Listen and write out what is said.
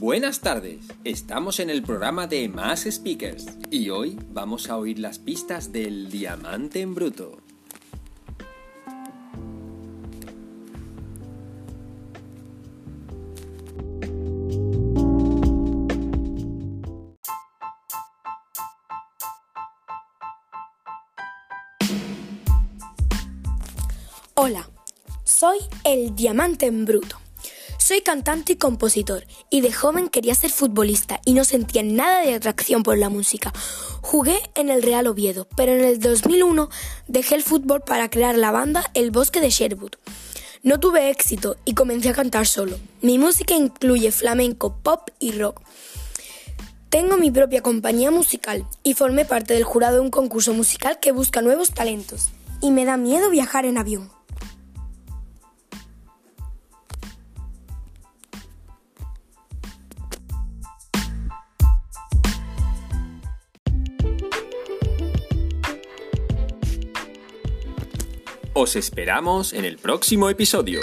Buenas tardes, estamos en el programa de Más Speakers y hoy vamos a oír las pistas del diamante en bruto. Hola, soy el Diamante en Bruto. Soy cantante y compositor, y de joven quería ser futbolista y no sentía nada de atracción por la música. Jugué en el Real Oviedo, pero en el 2001 dejé el fútbol para crear la banda El Bosque de Sherwood. No tuve éxito y comencé a cantar solo. Mi música incluye flamenco, pop y rock. Tengo mi propia compañía musical y formé parte del jurado de un concurso musical que busca nuevos talentos. Y me da miedo viajar en avión. Os esperamos en el próximo episodio.